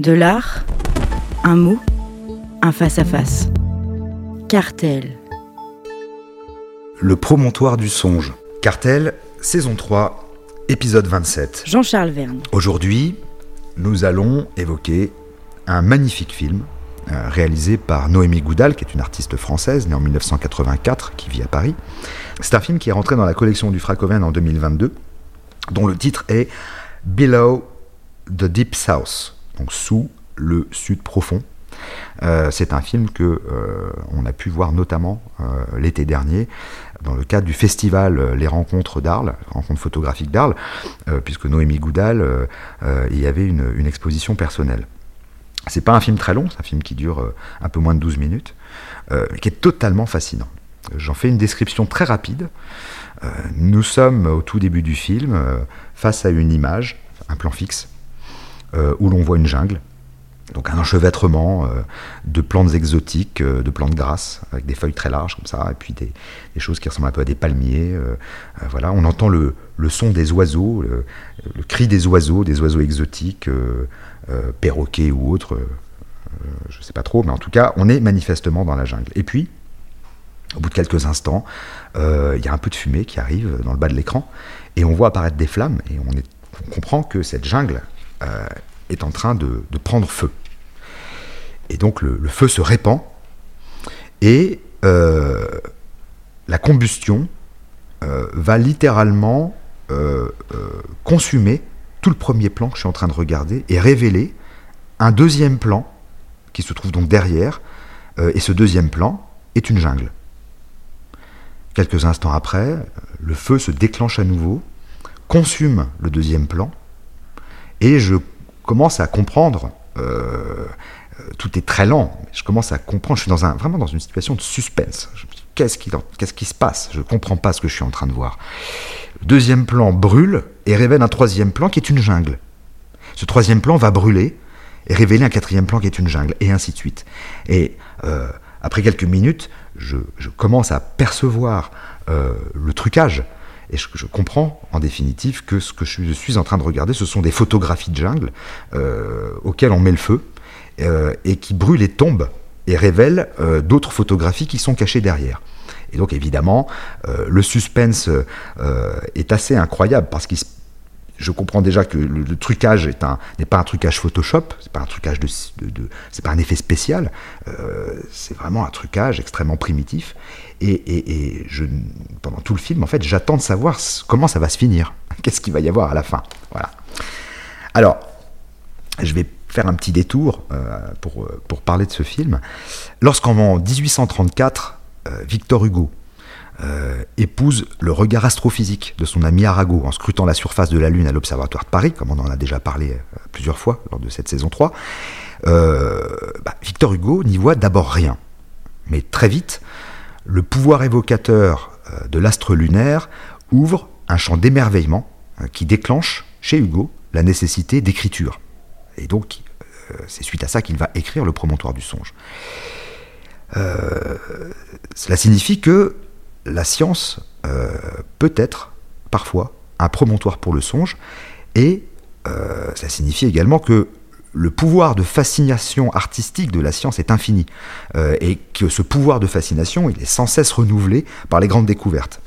De l'art, un mot, un face-à-face. Cartel. Le promontoire du songe. Cartel, saison 3, épisode 27. Jean-Charles Verne. Aujourd'hui, nous allons évoquer un magnifique film euh, réalisé par Noémie Goudal, qui est une artiste française née en 1984, qui vit à Paris. C'est un film qui est rentré dans la collection du Fracoven en 2022, dont le titre est Below the Deep South, donc sous le sud profond. Euh, c'est un film que euh, on a pu voir notamment euh, l'été dernier dans le cadre du festival Les Rencontres d'Arles, Rencontres photographiques d'Arles, puisque Noémie Goudal y avait une, exposition personnelle. C'est pas un film très long, c'est un film qui dure un peu moins de 12 minutes, qui est totalement fascinant. J'en fais une description très rapide. nous sommes au tout début du film face à une image, un plan fixe, où l'on voit une jungle, donc un enchevêtrement euh, de plantes exotiques, euh, de plantes grasses, avec des feuilles très larges comme ça, et puis des, choses qui ressemblent un peu à des palmiers. Euh, voilà, on entend le, son des oiseaux, le, cri des oiseaux, des oiseaux exotiques, perroquets ou autres, je ne sais pas trop, mais en tout cas, on est manifestement dans la jungle. Et puis, au bout de quelques instants, il y a un peu de fumée qui arrive dans le bas de l'écran, et on voit apparaître des flammes, et on comprend que cette jungle est en train de, prendre feu. Et donc le, feu se répand et euh, la combustion euh, va littéralement euh, consumer tout le premier plan que je suis en train de regarder et révéler un deuxième plan qui se trouve donc derrière. et ce deuxième plan est une jungle. Quelques instants après, le feu se déclenche à nouveau, consume le deuxième plan, et je commence à comprendre. Euh, tout est très lent. Je commence à comprendre. Je suis dans un, vraiment dans une situation de suspense. Qu'est-ce qui, se passe? Je ne comprends pas ce que je suis en train de voir. Le deuxième plan brûle et révèle un troisième plan qui est une jungle. Ce troisième plan va brûler et révéler un quatrième plan qui est une jungle, et ainsi de suite. Et euh, après quelques minutes, je, commence à percevoir euh, le trucage et je, comprends en définitive que ce que je suis en train de regarder, ce sont des photographies de jungle euh, auxquelles on met le feu euh, et qui brûlent et tombent et révèlent euh, d'autres photographies qui sont cachées derrière. Et donc évidemment, le suspense est assez incroyable parce qu'il se je comprends déjà que le, trucage n'est pas un trucage Photoshop, c'est pas un trucage de, c'est pas un effet spécial, euh, c'est vraiment un trucage extrêmement primitif. Et, pendant tout le film, en fait, j'attends de savoir comment ça va se finir, qu'est-ce qu'il va y avoir à la fin? Voilà. Alors, je vais faire un petit détour euh, pour, pour parler de ce film. Lorsqu'en 1834, euh, Victor Hugo euh, épouse le regard astrophysique de son ami Arago en scrutant la surface de la Lune à l'Observatoire de Paris, comme on en a déjà parlé euh, plusieurs fois lors de cette saison 3, euh, bah, Victor Hugo n'y voit d'abord rien. Mais très vite, le pouvoir évocateur de l'astre lunaire ouvre un champ d'émerveillement qui déclenche chez Hugo la nécessité d'écriture. Et donc, c'est suite à ça qu'il va écrire le promontoire du songe. cela signifie que la science euh, peut être parfois un promontoire pour le songe, et euh, ça signifie également que le pouvoir de fascination artistique de la science est infini, euh, et que ce pouvoir de fascination, est sans cesse renouvelé par les grandes découvertes.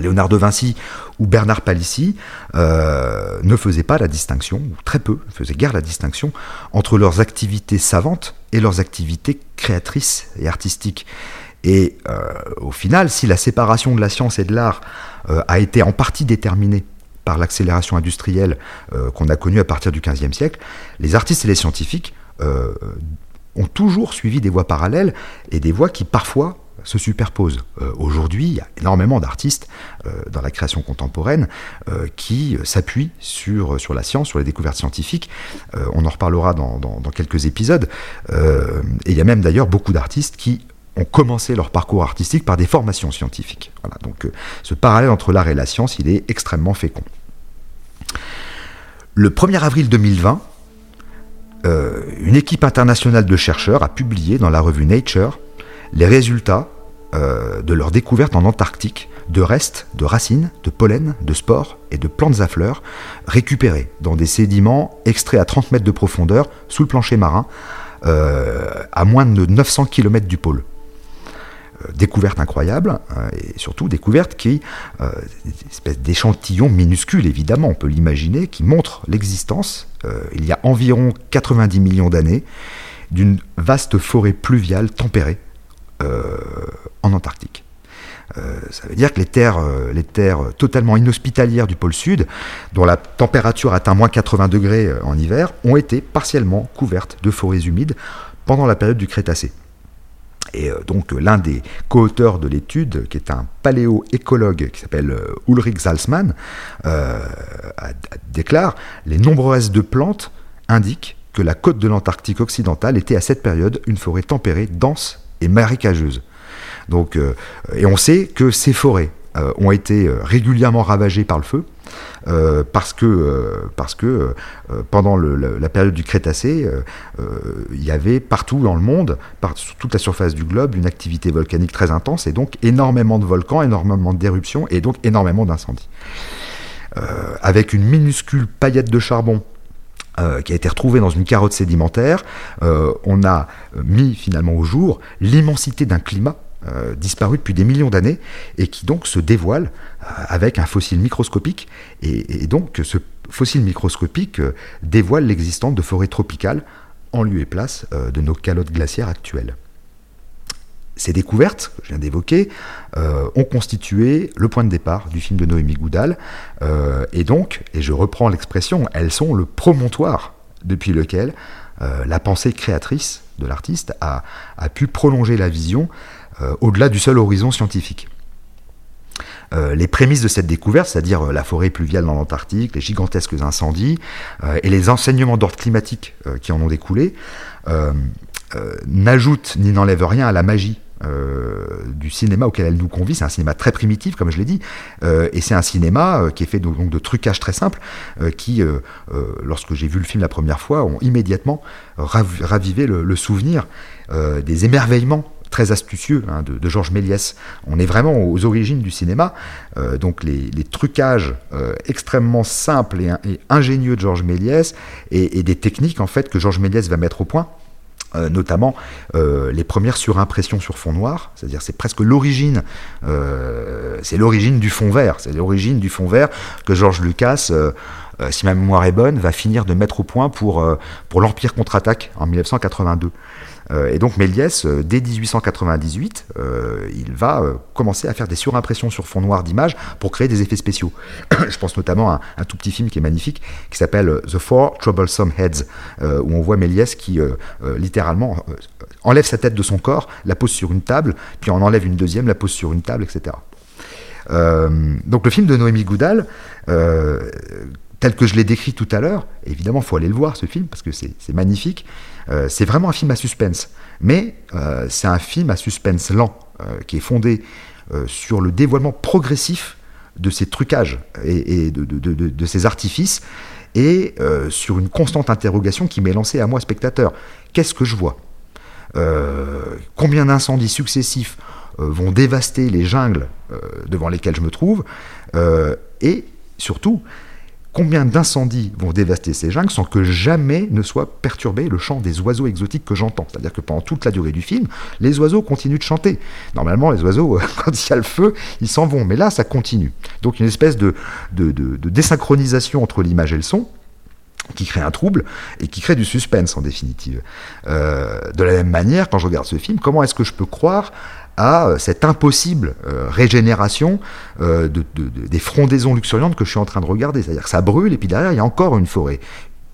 Léonard de Vinci ou Bernard Palissy ne faisaient pas la distinction, ou très peu, ne faisaient guère la distinction, entre leurs activités savantes et leurs activités créatrices et artistiques. Et euh, au final, si la séparation de la science et de l'art euh, a été en partie déterminée par l'accélération industrielle euh, qu'on a connue à partir du XVe siècle, les artistes et les scientifiques ont toujours suivi des voies parallèles et des voies qui parfois se superposent. Aujourd'hui, il y a énormément d'artistes dans la création contemporaine qui s'appuient sur, sur la science, sur les découvertes scientifiques. on en reparlera dans, dans quelques épisodes. et il y a même d'ailleurs beaucoup d'artistes qui ont commencé leur parcours artistique par des formations scientifiques. Voilà, donc euh, ce parallèle entre l'art et la science, il est extrêmement fécond. Le 1er avril 2020, euh, une équipe internationale de chercheurs a publié dans la revue Nature les résultats de leur découverte en Antarctique de restes de racines, de pollen, de spores et de plantes à fleurs récupérés dans des sédiments extraits à 30 mètres de profondeur sous le plancher marin, à moins de 900 km du pôle. Euh, découverte incroyable, euh, et surtout découverte qui, euh, une espèce d'échantillon minuscule évidemment, on peut l'imaginer, qui montre l'existence, il y a environ 90 millions d'années, d'une vaste forêt pluviale tempérée en Antarctique. ça veut dire que les terres, les terres totalement inhospitalières du pôle sud, dont la température atteint moins 80 degrés en hiver, ont été partiellement couvertes de forêts humides pendant la période du Crétacé. Et euh, donc l'un des co-auteurs de l'étude, qui est un paléo-écologue qui s'appelle euh, Ulrich Salzmann, euh, déclare Les nombreux restes de plantes indiquent que la côte de l'Antarctique occidentale était à cette période une forêt tempérée, dense et marécageuse. Donc, et on sait que ces forêts ont été régulièrement ravagées par le feu, euh, parce que, euh, euh, pendant la, période du Crétacé, il y avait partout dans le monde, sur toute la surface du globe, une activité volcanique très intense et donc énormément de volcans, énormément d'éruptions et donc énormément d'incendies. avec une minuscule paillette de charbon qui a été retrouvée dans une carotte sédimentaire, on a mis finalement au jour l'immensité d'un climat disparu depuis des millions d'années et qui donc se dévoile avec un fossile microscopique. Et, donc ce fossile microscopique euh, dévoile l'existence de forêts tropicales en lieu et place euh, de nos calottes glaciaires actuelles. Ces découvertes, que je viens d'évoquer, euh, ont constitué le point de départ du film de Noémie Goudal. et donc, et je reprends l'expression, elles sont le promontoire depuis lequel la pensée créatrice de l'artiste a, pu prolonger la vision au-delà du seul horizon scientifique. Euh, les prémices de cette découverte, c'est-à-dire euh, la forêt pluviale dans l'Antarctique, les gigantesques incendies euh, et les enseignements d'ordre climatique qui en ont découlé, n'ajoutent ni n'enlèvent rien à la magie du cinéma auquel elle nous convie. C'est un cinéma très primitif, comme je l'ai dit, et c'est un cinéma qui est fait donc, de trucages très simples, qui, lorsque j'ai vu le film la première fois, ont immédiatement ravivé le souvenir des émerveillements très astucieux hein, de, Georges Méliès. On est vraiment aux origines du cinéma. Euh, donc les, trucages euh, extrêmement simples et, ingénieux de Georges Méliès et, des techniques en fait que Georges Méliès va mettre au point. Euh, notamment les premières surimpressions sur fond noir, c'est-à-dire c'est presque l'origine, c'est l'origine du fond vert, c'est l'origine du fond vert que Georges Lucas, si ma mémoire est bonne, va finir de mettre au point pour, pour l'Empire contre-attaque en 1982. Euh, et donc Méliès, euh, dès 1898, euh, il va commencer à faire des surimpressions sur fond noir d'images pour créer des effets spéciaux. Je pense notamment à un tout petit film qui est magnifique, qui s'appelle The Four Troublesome Heads, où on voit Méliès qui littéralement enlève sa tête de son corps, la pose sur une table, puis en enlève une deuxième, la pose sur une table, etc. donc le film de Noémie Goudal, tel que je l'ai décrit tout à l'heure, évidemment, il faut aller le voir ce film parce que c'est magnifique. Euh, c'est vraiment un film à suspense, mais euh, c'est un film à suspense lent euh, qui est fondé sur le dévoilement progressif de ces trucages et, de, ces artifices et sur une constante interrogation qui m'est lancée à moi, spectateur. Qu'est-ce que je vois? Combien d'incendies successifs vont dévaster les jungles devant lesquelles je me trouve? Et surtout, Combien d'incendies vont dévaster ces jungles sans que jamais ne soit perturbé le chant des oiseaux exotiques que j'entends? C'est-à-dire que pendant toute la durée du film, les oiseaux continuent de chanter. Normalement, les oiseaux, quand il y a le feu, ils s'en vont. Mais là, ça continue. Donc une espèce de, de, désynchronisation entre l'image et le son qui crée un trouble et qui crée du suspense en définitive. Euh, de la même manière, quand je regarde ce film, comment est-ce que je peux croire à euh, cette impossible euh, régénération euh, des frondaisons luxuriantes que je suis en train de regarder. C'est-à-dire que ça brûle, et puis derrière, il y a encore une forêt.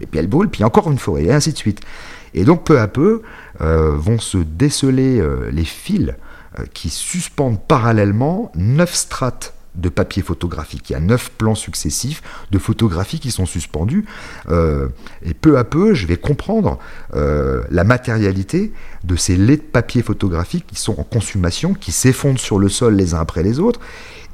Et puis elle brûle, puis encore une forêt, et ainsi de suite. Et donc peu à peu vont se déceler les fils qui suspendent parallèlement neuf strates de papier photographique. Il y a neuf plans successifs de photographies qui sont suspendus. Euh, et peu à peu, je vais comprendre euh, la matérialité de ces laits de papier photographique qui sont en consommation, qui s'effondrent sur le sol les uns après les autres.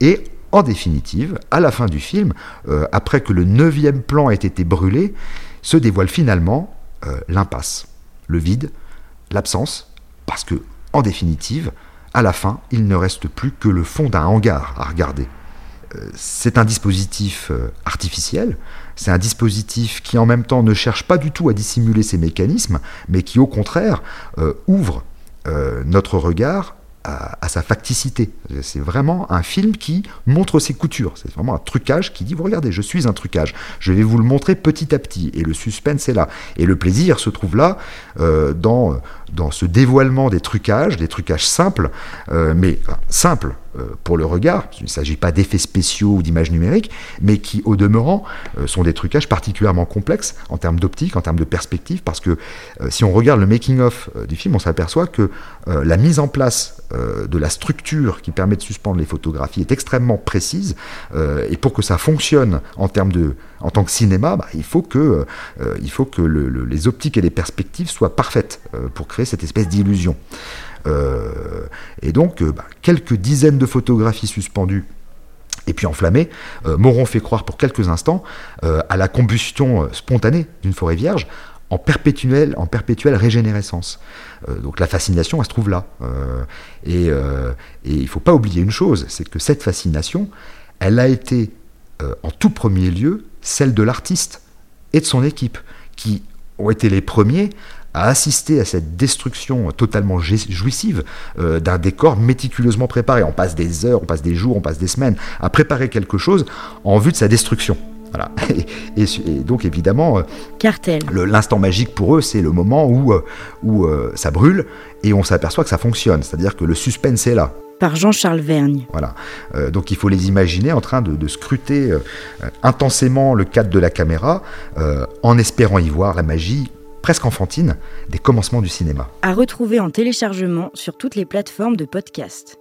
Et en définitive, à la fin du film, euh, après que le neuvième plan ait été brûlé, se dévoile finalement l'impasse, le vide, l'absence, parce que, en définitive, à la fin, il ne reste plus que le fond d'un hangar à regarder. Euh, c'est un dispositif euh, artificiel, c'est un dispositif qui en même temps ne cherche pas du tout à dissimuler ses mécanismes, mais qui au contraire euh, ouvre notre regard à, sa facticité. C'est vraiment un film qui montre ses coutures. C'est vraiment un trucage qui dit, vous regardez, je suis un trucage. Je vais vous le montrer petit à petit. Et le suspense est là. Et le plaisir se trouve là, euh, dans, dans ce dévoilement des trucages, des trucages simples, euh, mais simples pour le regard. Il ne s'agit pas d'effets spéciaux ou d'images numériques, mais qui, au demeurant, sont des trucages particulièrement complexes en termes d'optique, en termes de perspective, parce que si on regarde le making-of du film, on s'aperçoit que la mise en place euh, de la structure qui permet de suspendre les photographies est extrêmement précise. Euh, et pour que ça fonctionne en termes de, en tant que cinéma, bah, il faut que, euh, il faut que les optiques et les perspectives soient parfaites pour créer cette espèce d'illusion. Et donc, bah, quelques dizaines de photographies suspendues et puis enflammées m'auront fait croire pour quelques instants à la combustion spontanée d'une forêt vierge en perpétuelle, en perpétuelle régénérescence. Euh, donc la fascination, elle se trouve là. Euh, euh, et, il ne faut pas oublier une chose, c'est que cette fascination, elle a été en tout premier lieu celle de l'artiste et de son équipe, qui ont été les premiers à assister à cette destruction totalement jouissive d'un décor méticuleusement préparé. On passe des heures, on passe des jours, on passe des semaines à préparer quelque chose en vue de sa destruction. Voilà. Et, donc évidemment, euh, Cartel. l'instant magique pour eux, c'est le moment où, euh, où euh, ça brûle et on s'aperçoit que ça fonctionne. C'est-à-dire que le suspense est là. Par Jean-Charles Vergne. Voilà. donc il faut les imaginer en train de, scruter intensément le cadre de la caméra, en espérant y voir la magie presque enfantine des commencements du cinéma. À retrouver en téléchargement sur toutes les plateformes de podcast.